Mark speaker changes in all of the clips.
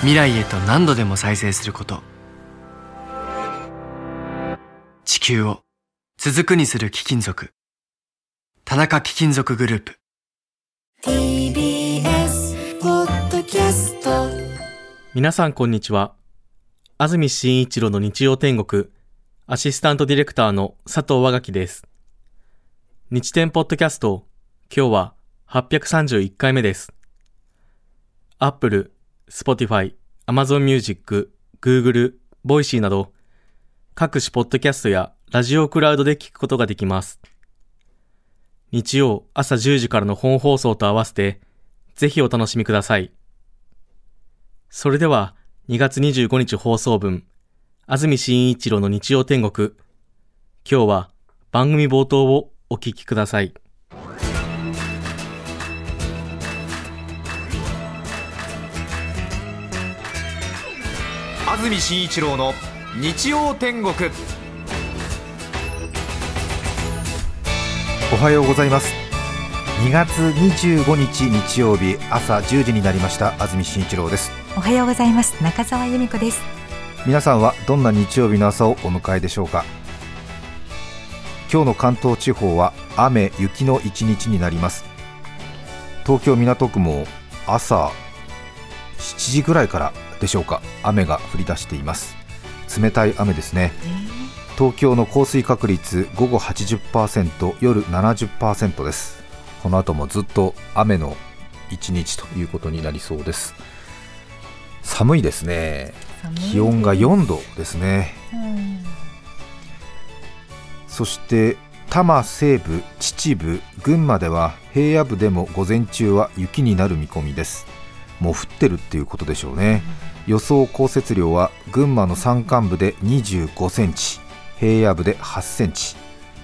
Speaker 1: 未来へと何度でも再生すること地球を続くにする貴金属田中貴金属グループ
Speaker 2: TBS ポッドキャスト
Speaker 3: 皆さんこんにちは。安住紳一郎の日曜天国、アシスタントディレクターの佐藤和垣です。日天ポッドキャスト、今日は831回目です。Apple、Spotify、Amazon Music、Google、Voicy など、各種ポッドキャストやラジオクラウドで聞くことができます。日曜朝10時からの本放送と合わせて、ぜひお楽しみください。それでは、2月25日放送分、安住紳一郎の日曜天国。今日は番組冒頭をお聞きください。
Speaker 4: 安住紳一郎の日曜天国。
Speaker 5: おはようございます。2月25日日曜日朝10時になりました。安住紳一郎です。
Speaker 6: おはようございます。中澤由美子です。
Speaker 5: 皆さんはどんな日曜日の朝をお迎えでしょうか。今日の関東地方は雨雪の一日になります。東京港区も朝7時ぐらいからでしょうか？雨が降り出しています。冷たい雨ですね。東京の降水確率午後80%夜70%です。この後もずっと雨の一日ということになりそうです。寒いですね。気温が4度ですね。そして多摩西部、秩父、群馬では平野部でも午前中は雪になる見込みですもう降ってるっていうことでしょうね、予想降雪量は群馬の山間部で25センチ平野部で8センチ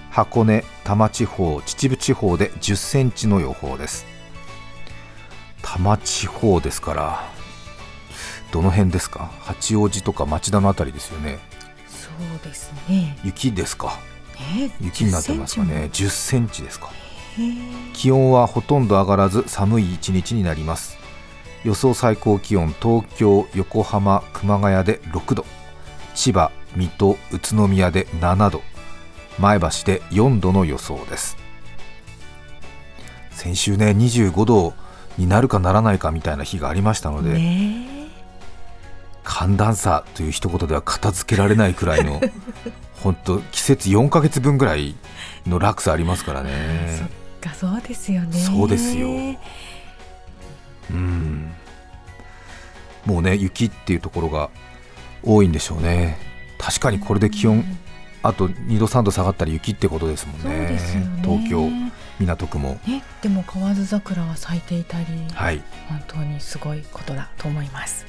Speaker 5: 箱根、多摩地方、秩父地方で10センチの予報です。多摩地方ですからどの辺ですか？八王子とか町田のあたりですよね。
Speaker 6: そうですね。
Speaker 5: 雪ですか？
Speaker 6: ね
Speaker 5: 雪になってますかね。10センチ。ですか。気温はほとんど上がらず寒い一日になります予想最高気温東京横浜熊谷で6度千葉水戸宇都宮で7度前橋で4度の予想です。先週ね25度になるかならないかみたいな日がありましたので、
Speaker 6: ね
Speaker 5: 寒暖差という一言では片付けられないくらいの 本当季節4ヶ月分ぐらいの落差ありますからね。
Speaker 6: がそうですよね。
Speaker 5: そうですようん。もうね雪っていうところが多いんでしょうね。確かにこれで気温あと2度3度下がったら雪ってことですもんね。
Speaker 6: ね。
Speaker 5: 東京港区も。
Speaker 6: ねでも河津桜は咲いていたり、
Speaker 5: はい。
Speaker 6: 本当にすごいことだと思います。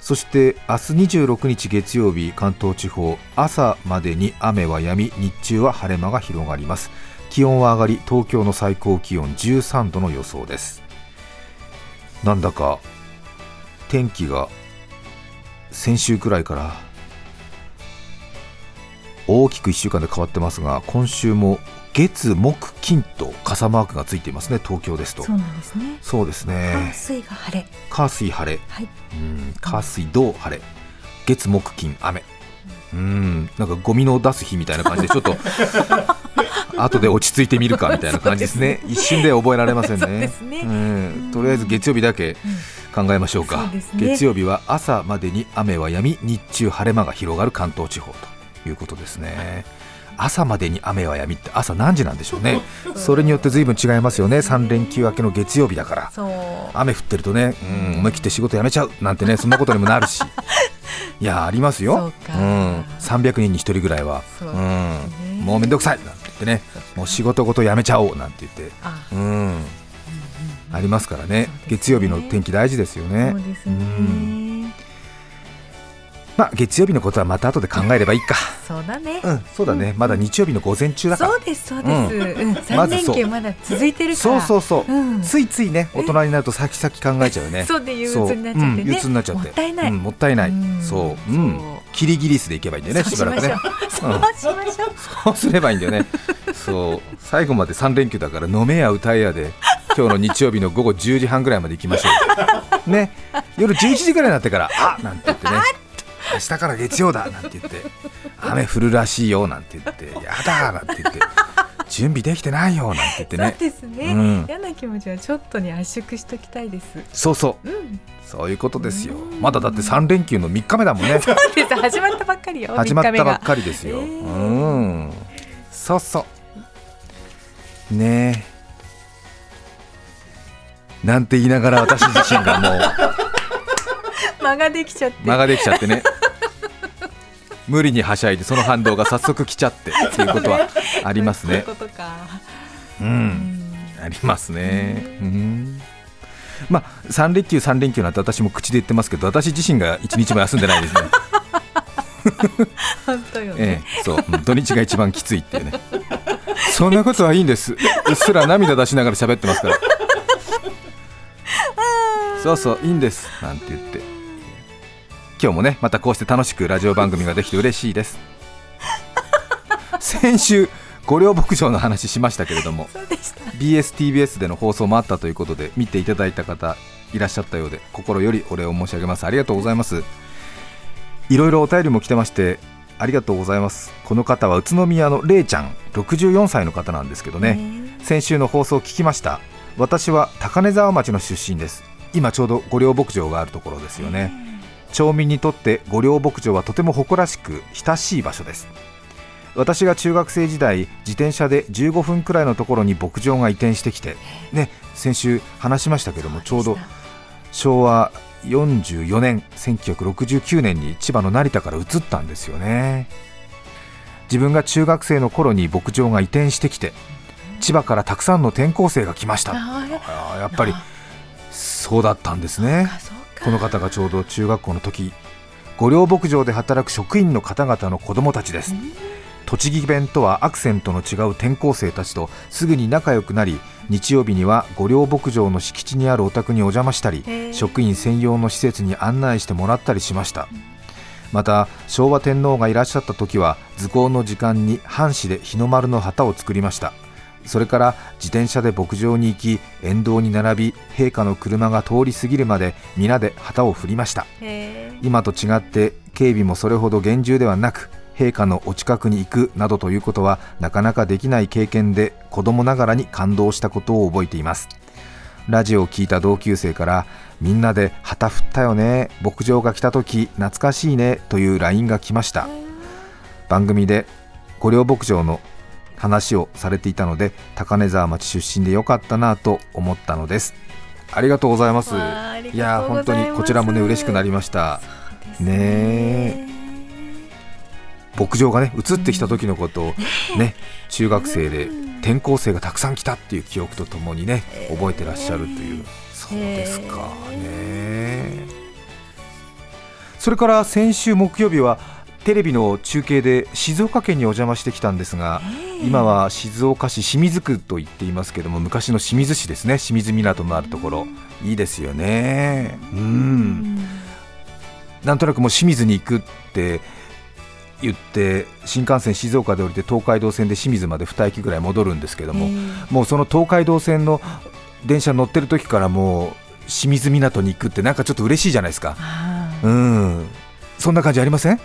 Speaker 5: そして明日26日月曜日関東地方朝までに雨は止み日中は晴れ間が広がります。気温は上がり東京の最高気温13度の予想ですなんだか天気が先週くらいから大きく1週間で変わってますが今週も月木金と傘マークがついていますね東京ですと。
Speaker 6: そうなんですね。
Speaker 5: そうです
Speaker 6: 火
Speaker 5: ね
Speaker 6: 水が晴れ。
Speaker 5: 火水晴れ。
Speaker 6: はい。
Speaker 5: うん。火水土晴れ。月木金雨。うん。なんかゴミの出す日みたいな感じでちょっと 後で落ち着いてみるかみたいな感じですね。一瞬で覚えられませんね。
Speaker 6: そう
Speaker 5: ん。とりあえず月曜日だけ考えましょうか。月曜日は朝までに雨は止み日中晴れ間が広がる関東地方ということですね。朝までに雨は止みって朝何時なんでしょうね。それによって随分違いますよね。3連休明けの月曜日だから。雨降ってるとね、うん、思い切って仕事辞めちゃうなんてねそんなことにもなるし。いやありますよ。
Speaker 6: そうか。
Speaker 5: ん、300人に1人ぐらいは。
Speaker 6: そうね。
Speaker 5: ん、もうめんどくさいってねもう仕事ごと辞めちゃおうなんて言って、
Speaker 6: あ。
Speaker 5: うん、ありますからね。
Speaker 6: ね。
Speaker 5: 月曜日の天気大事ですよね。
Speaker 6: そうです
Speaker 5: うん。
Speaker 6: ね
Speaker 5: まあ月曜日のことはまた後で考えればいいか。
Speaker 6: そうだね。
Speaker 5: うんそうだね、まだ日曜日の午前中だから。
Speaker 6: そうですそうです。うん、連休まだ続いてるか
Speaker 5: そう
Speaker 6: ら。
Speaker 5: そうそう、
Speaker 6: うん。
Speaker 5: ついついね大人になると先々考えちゃうよね。
Speaker 6: そうで憂鬱になっちゃって
Speaker 5: 憂鬱になっちゃって。
Speaker 6: もったいない。
Speaker 5: うんもったいない、
Speaker 6: うん。
Speaker 5: そう、うん。キリギリスでいけばいいんだよねしばらくね
Speaker 6: そう。
Speaker 5: すればいいんだよね。そう。最後まで3連休だから飲めや歌えやで。今日の日曜日の午後10時半ぐらいまで行きましょう。ね。夜11時ぐらいになってからあなんて言ってね。明日から月曜だなんて言って。雨降るらしいよなんて言って。やだなんて言って。準備できてないよなんて言って
Speaker 6: そう
Speaker 5: ね
Speaker 6: ですね、
Speaker 5: うん。
Speaker 6: 嫌な気持ちはちょっとに圧縮しときたいです。
Speaker 5: そうそう。
Speaker 6: うん。
Speaker 5: そういうことですよ。まだだって3連休の3日目だもんね。
Speaker 6: そうです。始まったばっかりよ。
Speaker 5: 始まったばっ
Speaker 6: り。
Speaker 5: かりですよ、
Speaker 6: えー。
Speaker 5: うん。そうそう。ねえ。なんて言いながら私自身がもう。
Speaker 6: 間ができちゃって。
Speaker 5: 間ができちゃってね無理にはしゃいでその反動が早速来ちゃって っていうことはありますね。ありますねうんまあ3連休3連休なんて私も口で言ってますけど私自身が1日も休んでないですね
Speaker 6: 本当よ
Speaker 5: え
Speaker 6: ね。
Speaker 5: え、そう、うん土日が一番きついっていうね。そんなことはいいんです。うっすら涙出しながら喋ってますから。そうそう、いいんです。なんて言って。今日もね、またこうして楽しくラジオ番組ができて嬉しいです。先週、御料牧場の話しましたけれども。BSTBS での放送もあったということで、見ていただいた方いらっしゃったようで、心よりお礼を申し上げます。ありがとうございます。いろいろお便りも来てましてありがとうございますこの方は宇都宮のれいちゃん64歳の方なんですけどね先週の放送を聞きました私は高根沢町の出身です今ちょうど御料牧場があるところですよね町民にとって御料牧場はとても誇らしく親しい場所です。私が中学生時代自転車で15分くらいのところに牧場が移転してきてね先週話しましたけどもちょうど昭和44年1969年に千葉の成田から移ったんですよね。自分が中学生の頃に牧場が移転してきて千葉からたくさんの転校生が来ました。やっぱりそうだったんですねこの方がちょうど中学校の時御料牧場で働く職員の方々の子供たちです。栃木弁とはアクセントの違う転校生たちとすぐに仲良くなり日曜日には御料牧場の敷地にあるお宅にお邪魔したり職員専用の施設に案内してもらったりしました。また昭和天皇がいらっしゃった時は図工の時間に藩士で日の丸の旗を作りましたそれから自転車で牧場に行き沿道に並び陛下の車が通り過ぎるまで皆で旗を振りました。今と違って警備もそれほど厳重ではなく陛下のお近くに行くなどということはなかなかできない経験で子供ながらに感動したことを覚えています。ラジオを聞いた同級生からみんなで旗振ったよね牧場が来た時懐かしいねという LINE が来ました。番組で御料牧場の話をされていたので高根沢町出身でよかったなと思ったのです。ありがとうございます。
Speaker 6: い
Speaker 5: やー本当にこちらもね嬉しくなりました。ね。牧場がね移ってきた時のことをね中学生で転校生がたくさん来たっていう記憶とともにね覚えてらっしゃるという。そうですか。ねそれから先週木曜日はテレビの中継で静岡県にお邪魔してきたんですが今は静岡市清水区と言っていますけども昔の清水市ですね。清水港のあるところ。いいですよね。うん。なんとなくもう清水に行くって言って新幹線静岡で降りて東海道線で清水まで2駅ぐらい戻るんですけども、もうその東海道線の電車乗ってる時からもう清水港に行くってなんかちょっと嬉しいじゃないですか。うんそんな感じありません？
Speaker 6: あ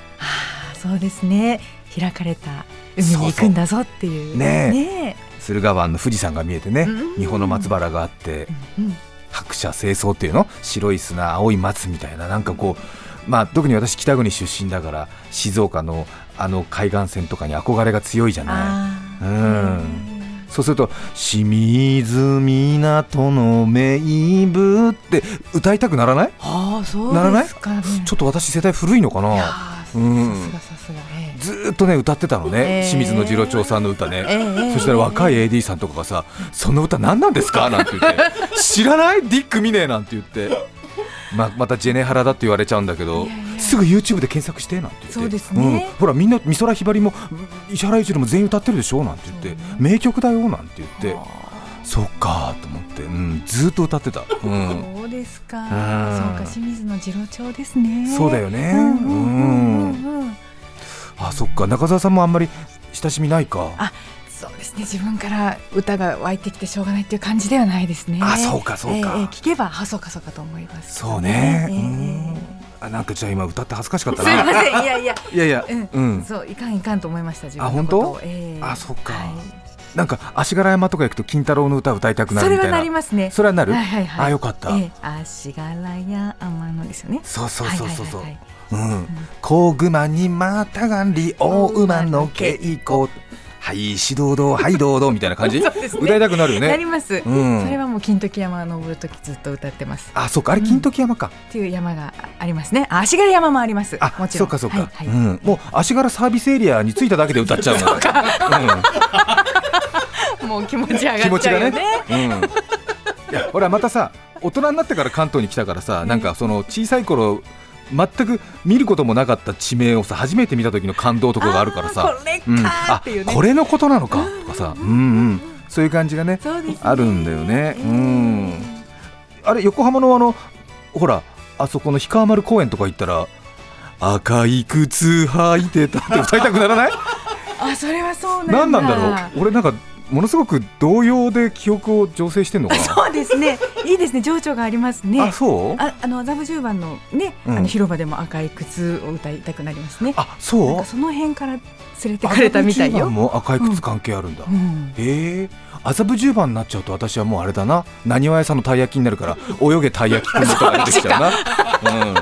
Speaker 6: ーそうですね。開かれた海に行くんだぞっていう。
Speaker 5: ねえ。
Speaker 6: ね
Speaker 5: 駿河湾の富士山が見えてね
Speaker 6: うん
Speaker 5: 三保の松原があって
Speaker 6: えうん。
Speaker 5: 白砂清掃っていうの？白い砂青い松みたいな。なんかこうまあ特に私北国出身だから静岡のあの海岸線とかに憧れが強いじゃない。うんそうすると「清水港の名部」って歌いたくならない？
Speaker 6: ああそう
Speaker 5: ならない？ちょっと私世代古いのか
Speaker 6: い
Speaker 5: なうん。ずーっとね歌ってたのね、
Speaker 6: えー
Speaker 5: 清水の次郎長さんの歌ね、
Speaker 6: ええ
Speaker 5: そしたら若い AD さんとかがさ「その歌何なんですか?」なんて言って「知らない？ディック・ミネー」なんて言ってままたジェネハラだって言われちゃうんだけどすぐ YouTube で検索してなんて言って。
Speaker 6: そうですね。
Speaker 5: うん。ほらみんな美空ひばりもうん石原裕次郎も全員歌ってるでしょなんて言って、名曲だよなんて言って。
Speaker 6: あ
Speaker 5: そっかと思って、うん、ずーっと歌ってた、うん、
Speaker 6: そうですか。
Speaker 5: ん。
Speaker 6: そうか清水の次郎長ですね。
Speaker 5: そうだよね。
Speaker 6: うん。
Speaker 5: あそっか。中澤さんもあんまり親しみないか。
Speaker 6: あそうですね。自分から歌が湧いてきてしょうがないっていう感じではないですね。
Speaker 5: あそうかそうか。
Speaker 6: ええええ聞けばあそうかそうかと思います。
Speaker 5: そうね、
Speaker 6: ええ
Speaker 5: うん。あなんかじゃあ今歌って恥ずかしかった
Speaker 6: すいま
Speaker 5: な
Speaker 6: せんいやいや。
Speaker 5: いやいや
Speaker 6: うん。
Speaker 5: うん。
Speaker 6: そういかんいかんと思いました自分
Speaker 5: あ本当？
Speaker 6: を。ええ。
Speaker 5: あそっか。
Speaker 6: はい。
Speaker 5: なんか足柄山とか行くと金太郎の歌歌いたくなるみたいな。
Speaker 6: それはなりますね。
Speaker 5: それはなる、
Speaker 6: はいはいはい。
Speaker 5: あよかった、
Speaker 6: ええ。足柄山のですよね。
Speaker 5: そうそうそうそう。そう、
Speaker 6: はいはいはいはい。
Speaker 5: うん、小熊にまたがり大馬の稽古はい指導道はいどうどうみたいな感じ、
Speaker 6: ね。
Speaker 5: 歌いたくなるよ
Speaker 6: な
Speaker 5: ね
Speaker 6: ります。
Speaker 5: うん。
Speaker 6: それはもう金時山登るときずっと歌ってます。
Speaker 5: あそっか。あれ金時山か、
Speaker 6: っていう山がありますね。あ足柄山もあります。
Speaker 5: あ
Speaker 6: もちろん。
Speaker 5: そうかそうか、
Speaker 6: はいはい。
Speaker 5: うん、もう足柄サービスエリアに着いただけで歌っちゃうの
Speaker 6: もう気持ち上
Speaker 5: うん、気持ちがね
Speaker 6: がっちゃうよね。
Speaker 5: うん。いやほらまたさ大人になってから関東に来たからさ、なんかその小さい頃全く見ることもなかった地名をさ初めて見た時の感動とかがあるからさ。
Speaker 6: これか
Speaker 5: うん。
Speaker 6: ーっていうね。
Speaker 5: あこれのことなのかとかさ、うんうん、そういう感じがね
Speaker 6: ね。
Speaker 5: あるんだよね。
Speaker 6: えー。
Speaker 5: うん。あれ横浜のあのほらあそこの氷川丸公園とか行ったら赤い靴履いてたって歌いたくならない？
Speaker 6: あそれはそうなんだ。
Speaker 5: 何なんだろう？俺なんかものすごく動揺で記憶を醸成してんのかな？
Speaker 6: そうですね。いいですね。情緒がありますね。
Speaker 5: あそう？
Speaker 6: ああの麻布十番のね、
Speaker 5: うん
Speaker 6: あの広場でも赤い靴を歌いたくなりますね。
Speaker 5: あそう？
Speaker 6: かその辺から連れてかれたみたいよ。
Speaker 5: も赤い靴関係あるんだ、
Speaker 6: うん。
Speaker 5: へえ麻布十番になっちゃうと私はもうあれだななにわ屋さんのたい焼きになるから泳げたい焼きくんの歌が出てきちゃうな、うん、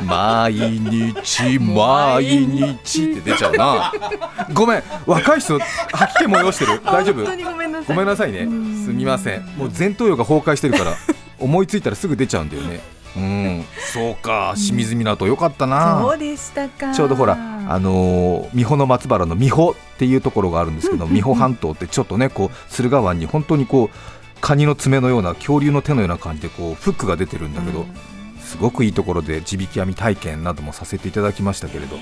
Speaker 5: 毎日毎日って出ちゃうな。ごめん若い人吐き気催してる？大丈夫
Speaker 6: 本当にごめんなさい。
Speaker 5: ごめんなさいね。
Speaker 6: うん。
Speaker 5: すみません。もう前頭葉が崩壊してるから思いついたらすぐ出ちゃうんだよね。うん。そうか清水港よかったな、
Speaker 6: そうでしたか。
Speaker 5: ちょうどほら、あのー美穂の松原の美穂っていうところがあるんですけど、美穂半島ってちょっとねこう駿河湾に本当にこうカニの爪のような恐竜の手のような感じでこうフックが出てるんだけど、すごくいいところで地引き網体験などもさせていただきましたけれど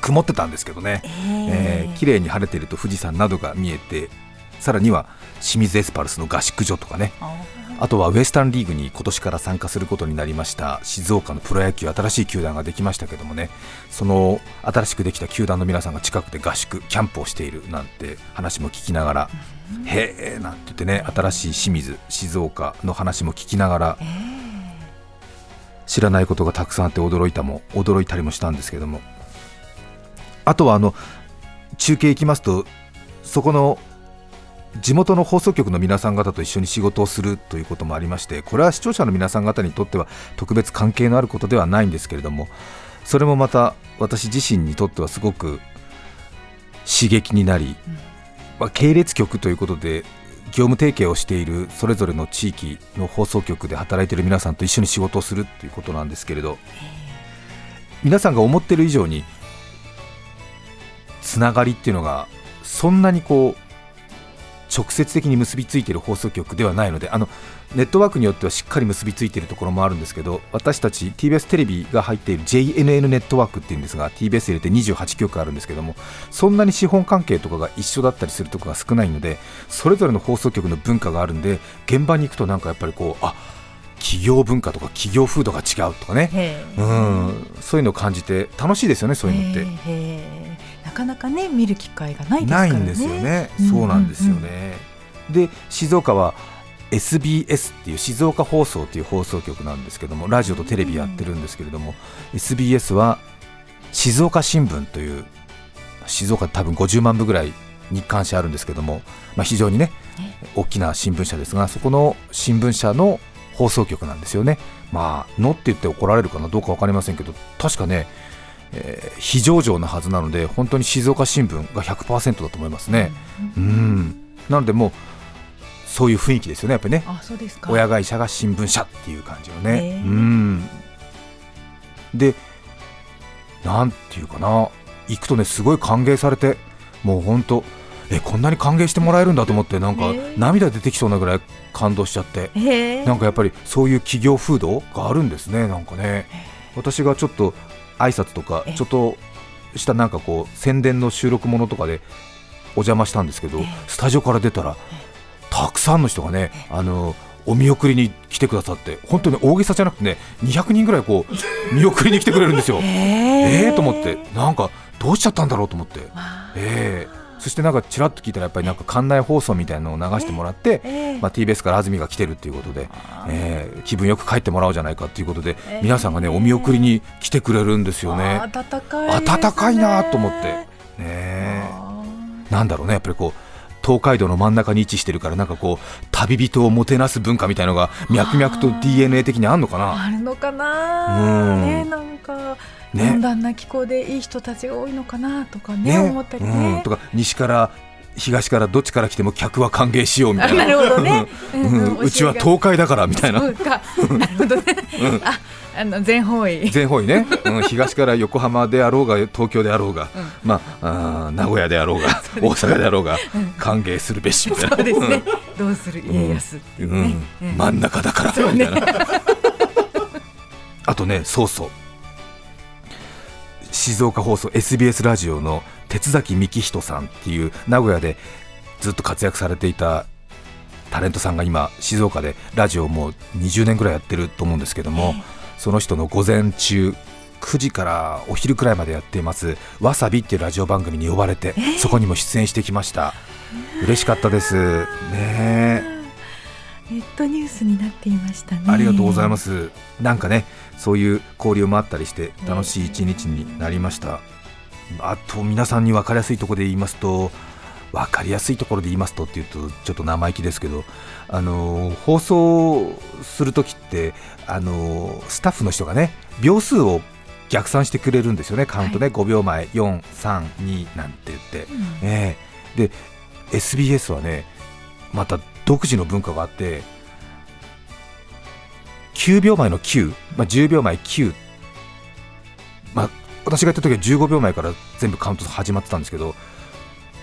Speaker 5: 曇ってたんですけどね、えー綺麗に晴れていると富士山などが見えてさらには清水エスパルスの合宿所とかね。あとはウエスタンリーグに今年から参加することになりました静岡のプロ野球新しい球団ができましたけどもね。その新しくできた球団の皆さんが近くで合宿キャンプをしているなんて話も聞きながらへえなんて言ってね新しい清水静岡の話も聞きながら知らないことがたくさんあって驚いたも驚いたりもしたんですけども。あとはあの中継行きますとそこの地元の放送局の皆さん方と一緒に仕事をするということもありましてこれは視聴者の皆さん方にとっては特別関係のあることではないんですけれどもそれもまた私自身にとってはすごく刺激になり、まあ、系列局ということで業務提携をしているそれぞれの地域の放送局で働いている皆さんと一緒に仕事をするということなんですけれど皆さんが思っている以上につながりっていうのがそんなにこう直接的に結びついている放送局ではないのであのネットワークによってはしっかり結びついているところもあるんですけど私たち TBS テレビが入っている JNN ネットワークっていうんですが TBS 入れて28局あるんですけどもそんなに資本関係とかが一緒だったりするところが少ないのでそれぞれの放送局の文化があるんで現場に行くとなんかやっぱりこうあ企業文化とか企業風土が違うとかね。うん。そういうのを感じて楽しいですよねそういうのって。
Speaker 6: かなかね見る機会がないですか
Speaker 5: な
Speaker 6: らね。
Speaker 5: いんですよね、
Speaker 6: うん
Speaker 5: そうなんですよね。で静岡は SBS っていう静岡放送っていう放送局なんですけどもラジオとテレビやってるんですけれども、SBS は静岡新聞という静岡多分50万部ぐらい日刊誌あるんですけども、まあ、非常にね大きな新聞社ですがそこの新聞社の放送局なんですよね。まあのって言って怒られるかなどうか分かりませんけど確かね、えー非上場なはずなので本当に静岡新聞が100%だと思いますね。うん。なのでもうそういう雰囲気ですよねやっぱりね。
Speaker 6: あそうですか。
Speaker 5: 親会社が新聞社っていう感じのね。うん。でなんていうかな。行くとねすごい歓迎されてもう本当えこんなに歓迎してもらえるんだと思ってなんか
Speaker 6: ね
Speaker 5: 涙出てきそうなぐらい感動しちゃって。なんかやっぱりそういう企業風土があるんですねなんかね。私がちょっと挨拶とか
Speaker 6: え
Speaker 5: ちょっとしたなんかこう宣伝の収録ものとかでお邪魔したんですけど
Speaker 6: え
Speaker 5: スタジオから出たらたくさんの人がねあのお見送りに来てくださって本当に大げさじゃなくてね200人ぐらいこう 見送りに来てくれるんですよ。
Speaker 6: へ
Speaker 5: え。ーと思ってなんかどうしちゃったんだろうと思って、えーそしてなんかちらっと聞いたらやっぱりなんか館内放送みたいなのを流してもらって、
Speaker 6: え
Speaker 5: まあ、TBS から安住が来てるっていうことで、えー気分よく帰ってもらおうじゃないかっていうことで、
Speaker 6: えー
Speaker 5: 皆さんがねお見送りに来てくれるんですよね。
Speaker 6: 温かいね。
Speaker 5: 温かいなと思って。ねなんだろうねやっぱりこう東海道の真ん中に位置してるからなんかこう旅人をもてなす文化みたいのが脈々と DNA 的にあんのか
Speaker 6: ー
Speaker 5: な？
Speaker 6: あるのか
Speaker 5: う
Speaker 6: なん。ねなんか
Speaker 5: ね。
Speaker 6: 温暖な気候でいい人たちが多いのかなとかね
Speaker 5: ね。
Speaker 6: 思ったりね。
Speaker 5: うん、とか西から東からどっちから来ても客は歓迎しようみたいな。
Speaker 6: あなるほどね。
Speaker 5: うちは東海だからみたいな。
Speaker 6: なるほどね。ああの全方位。
Speaker 5: 全方位ね、うん、東から横浜であろうが東京であろうが、まああー名古屋であろうが大阪であろうが歓迎するべしみたいな。
Speaker 6: そうですね。どうする家康っていう
Speaker 5: ん。
Speaker 6: うん。
Speaker 5: 真ん中だからみたいな、あとねそうそう静岡放送 SBS ラジオの鉄崎幹人さんっていう名古屋でずっと活躍されていたタレントさんが今静岡でラジオをもう20年ぐらいやってると思うんですけども、その人の午前中9時からお昼くらいまでやっています「わさび」っていうラジオ番組に呼ばれて、そこにも出演してきました。嬉しかったです。ねえ。
Speaker 6: ネットニュースになっていましたね。
Speaker 5: ありがとうございます。なんかねそういう交流もあったりして楽しい一日になりました。あと皆さんに分かりやすいところで言いますと分かりやすいところで言いますとっていうとちょっと生意気ですけどあのー放送するときってあのースタッフの人がね秒数を逆算してくれるんですよね。カウントね、5秒前432なんて言って、ええ。で SBS はねまた独自の文化があって9秒前の9、まあ、10秒前9、まあ、私がやった時は15秒前から全部カウント始まってたんですけど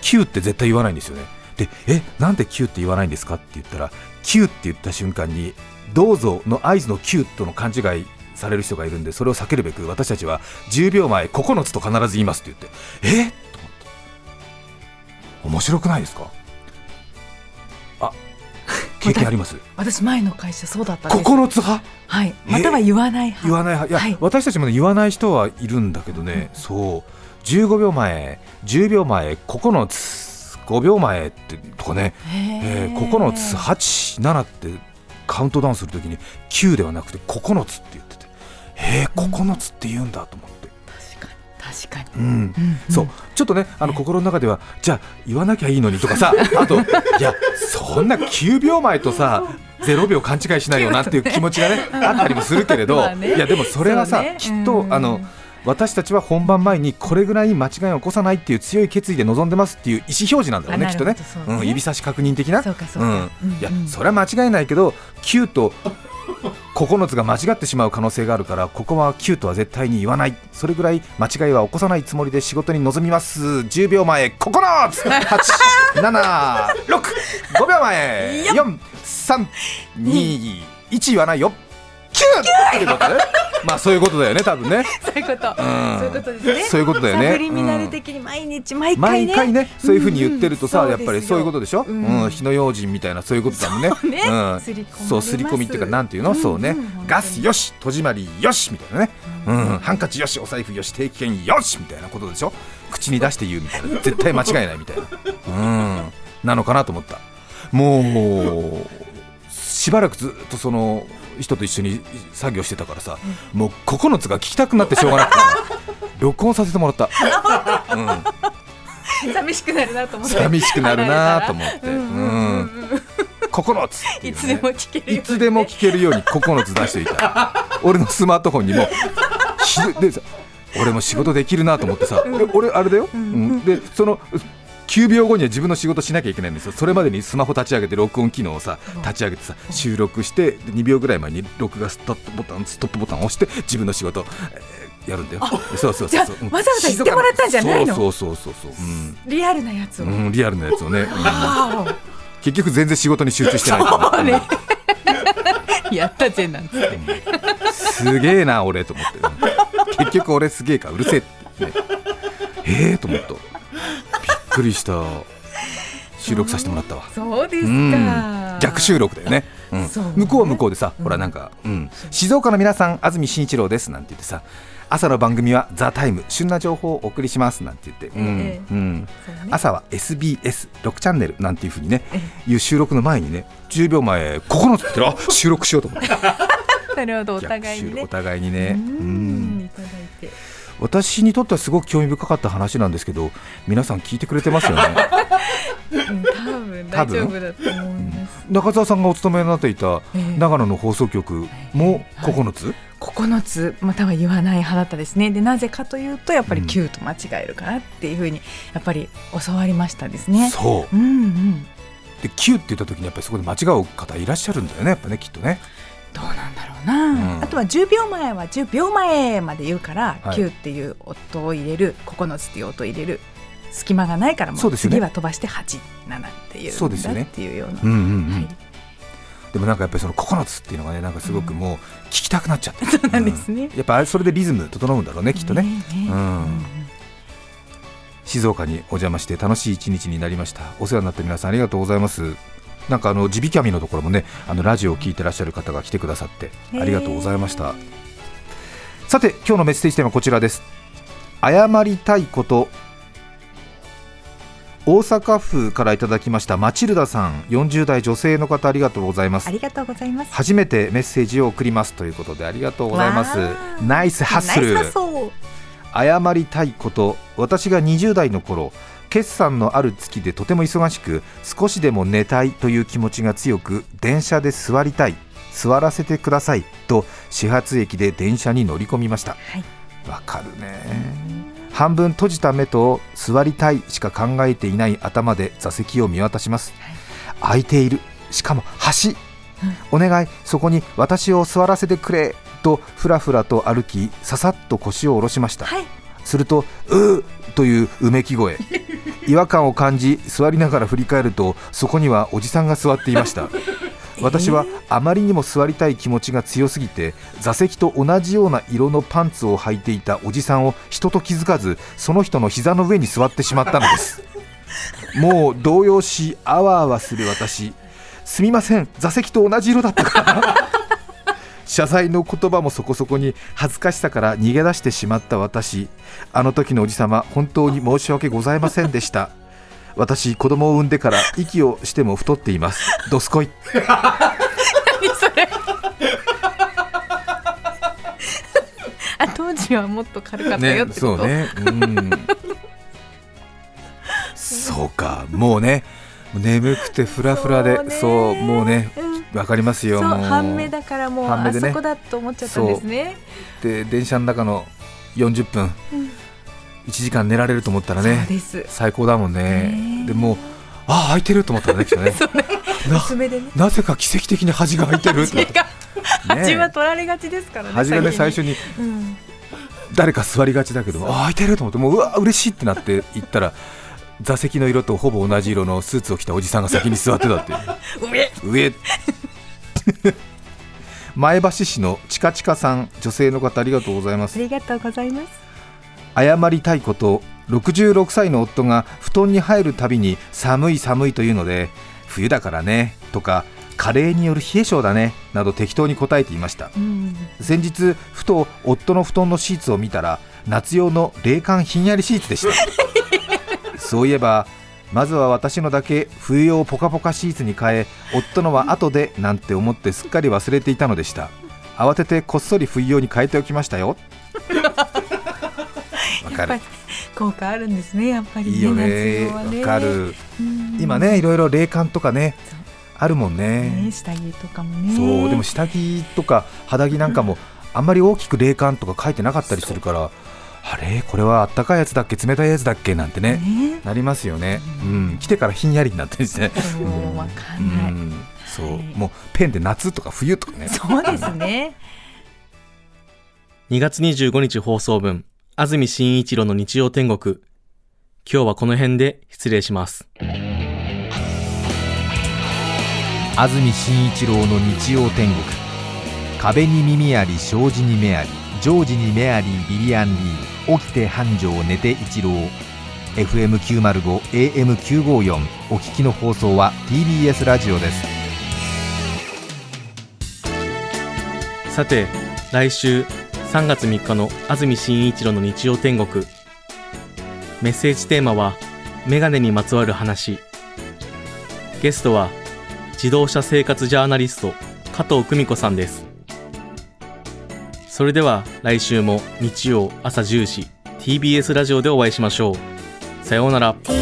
Speaker 5: 9って絶対言わないんですよね。でえなんで9って言わないんですかって言ったら9って言った瞬間にどうぞの合図の9との勘違いされる人がいるんでそれを避けるべく私たちは10秒前9つと必ず言いますって言ってえ？と思って。面白くないですか？経験あります？
Speaker 6: 私前の会社そうだったんです。
Speaker 5: 9つ派
Speaker 6: はい。
Speaker 5: え？
Speaker 6: または言わない派。
Speaker 5: 言わない派？いや、
Speaker 6: はい。
Speaker 5: 私たちも、ね、言わない人はいるんだけどね、そう。15秒前10秒前9つ5秒前ってとかね、えー、9つ87ってカウントダウンするときに9ではなくて9つって言ってて。えー、9つって言うんだと思って。
Speaker 6: 確かに。
Speaker 5: うん。
Speaker 6: うんうん。
Speaker 5: そう。ちょっとねあの心の中ではじゃあ言わなきゃいいのにとかさ あといやそんな9秒前とさ0秒勘違いしないよなっていう気持ちがねあったりもするけれど、
Speaker 6: まあね。
Speaker 5: いやでもそれはさ、
Speaker 6: ね。
Speaker 5: きっと
Speaker 6: うん。
Speaker 5: あの私たちは本番前にこれぐらい間違いを起こさないっていう強い決意で臨んでますっていう意思表示なんだろうね
Speaker 6: あ
Speaker 5: きっとね。
Speaker 6: ね。
Speaker 5: うん、指差し確認的な。
Speaker 6: そうかそうか。
Speaker 5: ん。
Speaker 6: うん
Speaker 5: いや
Speaker 6: うん。
Speaker 5: それは間違いないけど9と9つが間違ってしまう可能性があるからここは9とは絶対に言わない。それぐらい間違いは起こさないつもりで仕事に臨みます。10秒前9つ876秒前！4321言わないよ。9ってことね まあそういうことだよね多分ね。
Speaker 6: そういうこと、
Speaker 5: うん。
Speaker 6: そういうことですね。
Speaker 5: そういうことだよね。
Speaker 6: サブリミナル的に毎日毎回ね。
Speaker 5: 毎回ねそういうふうに言ってるとさ、
Speaker 6: うん。
Speaker 5: やっぱりそういうことでしょ、
Speaker 6: う
Speaker 5: うん。ん火の用心みたいなそういうことだもんね。
Speaker 6: そうす。
Speaker 5: そう刷り込みっていうかなんていうの、
Speaker 6: うん。
Speaker 5: そうね、
Speaker 6: うん。
Speaker 5: ガスよし戸締まりよしみたいなね、うん。ハンカチよしお財布よし定期券よしみたいなことでしょ？口に出して言うみたいな。絶対間違いないみたいな。うん。なのかなと思った。もうしばらくずっとその人と一緒に作業してたからさ、もう9つが聞きたくなってしょうがなくてさ 録音させてもらった、うん、
Speaker 6: 寂しくなるなと思って。
Speaker 5: 寂しくなるなと思って、
Speaker 6: うん。うん。
Speaker 5: うん、9つね。
Speaker 6: いつでも聞けるよ
Speaker 5: いつでも聞けるように9つ出しておいた。俺のスマートフォンにも。ひでさ俺も仕事できるなと思ってさ、で俺あれだよ、うん。でその9秒後には自分の仕事しなきゃいけないんですよ。それまでにスマホ立ち上げて録音機能をさ立ち上げてさ収録してで2秒ぐらい前に録画ストップボタンストップボタンを押して自分の仕事、えーやるんだよ。そうそうそう。
Speaker 6: わざわざ言ってもらったんじゃないの？
Speaker 5: そうそうそうそうそう。
Speaker 6: リアルなやつを、
Speaker 5: うん、うん、リアルなやつをね、うん。
Speaker 6: わ
Speaker 5: 結局全然仕事に集中してない
Speaker 6: お
Speaker 5: か
Speaker 6: ね。やったぜなんつって。
Speaker 5: すげえな俺と思って、うん。結局俺すげえかうるせえって、ね、ええー、と思ったくりした収録させてもらったわ。
Speaker 6: そうです
Speaker 5: うん。
Speaker 6: か
Speaker 5: 逆収録だよね、うん。向こうは向こうでさ、
Speaker 6: うん。
Speaker 5: ほらなんか、うん、静岡の皆さん安住紳一郎ですなんて言ってさ朝の番組は「ザタイム旬な情報をお送りしますなんて言って、朝は SBS6 チャンネルなんていうふうにね
Speaker 6: え
Speaker 5: いう収録の前にね10秒前9つって言ってあ 収録しようと思って。
Speaker 6: なるほどお互いにね。
Speaker 5: 逆収録お互いにね。
Speaker 6: う
Speaker 5: うん
Speaker 6: ん。いただいて
Speaker 5: 私にとってはすごく興味深かった話なんですけど皆さん聞いてくれてますよね？
Speaker 6: うん多分大丈夫だと思います。
Speaker 5: 中澤さんがお勤めになっていた
Speaker 6: ええ。
Speaker 5: 長野の放送局も9つ、
Speaker 6: 9つまたは言わない派だったですね。でなぜかというとやっぱり
Speaker 5: うん。
Speaker 6: 9と間違えるからっていうふうにやっぱり教わりましたですね。
Speaker 5: そう。
Speaker 6: うんうん。
Speaker 5: で9って言った時にやっぱりそこで間違う方いらっしゃるんだよねやっぱねきっとね
Speaker 6: な。う
Speaker 5: ん。
Speaker 6: あとは10秒前は10秒前まで言うから、
Speaker 5: はい。
Speaker 6: 9っていう音を入れる9つっていう音を入れる隙間がないからも
Speaker 5: そう
Speaker 6: 次は飛ばして87っていう
Speaker 5: そうですよね
Speaker 6: っていうような。
Speaker 5: うんうんうん、
Speaker 6: はい。
Speaker 5: でもなんかやっぱりその9つっていうのがねなんかすごくもう聞きたくなっちゃって、
Speaker 6: そうなんですね。
Speaker 5: うん。やっぱそれでリズム整うんだろうねきっとね。
Speaker 6: ね
Speaker 5: うん。静岡にお邪魔して楽しい一日になりました。お世話になった皆さんありがとうございますなんかあの地引き網のところもねあのラジオを聞いてらっしゃる方が来てくださってありがとうございました。さて今日のメッセージテーマはこちらです。謝りたいこと大阪府からいただきましたマチルダさん。40代女性の方ありがとうございます。
Speaker 6: ありがとうございます。
Speaker 5: 初めてメッセージを送りますということでありがとうございます。
Speaker 6: わー。
Speaker 5: ナイスハッスル。
Speaker 6: ナイスハッスル。
Speaker 5: 謝りたいこと私が20代の頃決算のある月でとても忙しく少しでも寝たいという気持ちが強く電車で座りたい座らせてくださいと始発駅で電車に乗り込みました。
Speaker 6: はい。
Speaker 5: わかるね。半分閉じた目と座りたいしか考えていない頭で座席を見渡します、空いている。しかも橋、お願い。そこに私を座らせてくれ。とふらふらと歩きささっと腰を下ろしました、
Speaker 6: はい
Speaker 5: するとうーといううめき声。違和感を感じ座りながら振り返るとそこにはおじさんが座っていました。私はあまりにも座りたい気持ちが強すぎて座席と同じような色のパンツを履いていたおじさんを人と気づかずその人の膝の上に座ってしまったのです。もう動揺しあわあわする私。すみません座席と同じ色だったから謝罪の言葉もそこそこに恥ずかしさから逃げ出してしまった私。あの時のおじさま本当に申し訳ございませんでした。私子供を産んでから息をしても太っています。どすこい。
Speaker 6: あ当時はもっと軽かったよってこと、
Speaker 5: そうね。うん。そうか。もうね眠くてフラフラで。そうもうね。
Speaker 6: うん
Speaker 5: わかりますよ
Speaker 6: 半目だからもうあ
Speaker 5: 半目でね。
Speaker 6: そこだと思っちゃったんですね。
Speaker 5: で電車の中の40分、1時間寝られると思ったらね最高だもんね。
Speaker 6: ね
Speaker 5: でもうああ開いてると思ったらねきっとね。な
Speaker 6: 薄めでね。
Speaker 5: なぜか奇跡的に端が開いてるって
Speaker 6: 端 は取られがちですからね
Speaker 5: 端がね最初に。
Speaker 6: うん。
Speaker 5: 誰か座りがちだけどあ開いてると思ってもううわ嬉しいってなって行ったら座席の色とほぼ同じ色のスーツを着たおじさんが先に座ってたっていう。
Speaker 6: 上。
Speaker 5: 上 前橋市のちかちかさん女性の方ありがとうございます。
Speaker 6: ありがとうございます。
Speaker 5: 謝りたいこと66歳の夫が布団に入るたびに寒い寒いというので冬だからねとか加齢による冷え性だねなど適当に答えていました。
Speaker 6: うん。
Speaker 5: 先日ふと夫の布団のシーツを見たら夏用の冷感ひんやりシーツでした。そういえばまずは私のだけ冬用ポカポカシーツに変え夫のは後でなんて思ってすっかり忘れていたのでした。慌ててこっそり冬用に変えておきましたよ。わかる。
Speaker 6: 効果あるんですねやっぱりね
Speaker 5: いいよね。
Speaker 6: 夏用はね。
Speaker 5: わかる。
Speaker 6: うん。
Speaker 5: 今ねいろいろ冷感とかねあるもんね。
Speaker 6: ね下着とかもね。
Speaker 5: そうでも下着とか肌着なんかもあんまり大きく冷感とか書いてなかったりするからあれ？これはあったかいやつだっけ？冷たいやつだっけ？なんてね
Speaker 6: ね。
Speaker 5: なりますよね、うん、来てからひんやりになってる んですね
Speaker 6: そうわか
Speaker 5: うん
Speaker 6: ない、
Speaker 5: ん。そう。
Speaker 6: はい。
Speaker 5: もうペンで夏とか冬とかね。
Speaker 6: そうですね。
Speaker 3: 2月25日放送分、安住紳一郎の日曜天国。今日はこの辺で失礼します。
Speaker 5: 安住紳一郎の日曜天国。壁に耳あり障子に目あり常時に目ありビビアンリー起きて繁盛寝て一郎 FM905 AM954 お聞きの放送は TBS ラジオです
Speaker 3: さて、来週3月3日の安住紳一郎の日曜天国。メッセージテーマは、メガネにまつわる話。ゲストは、自動車生活ジャーナリスト、加藤久美子さんです。それでは来週も日曜朝10時 TBS ラジオでお会いしましょう。さようなら。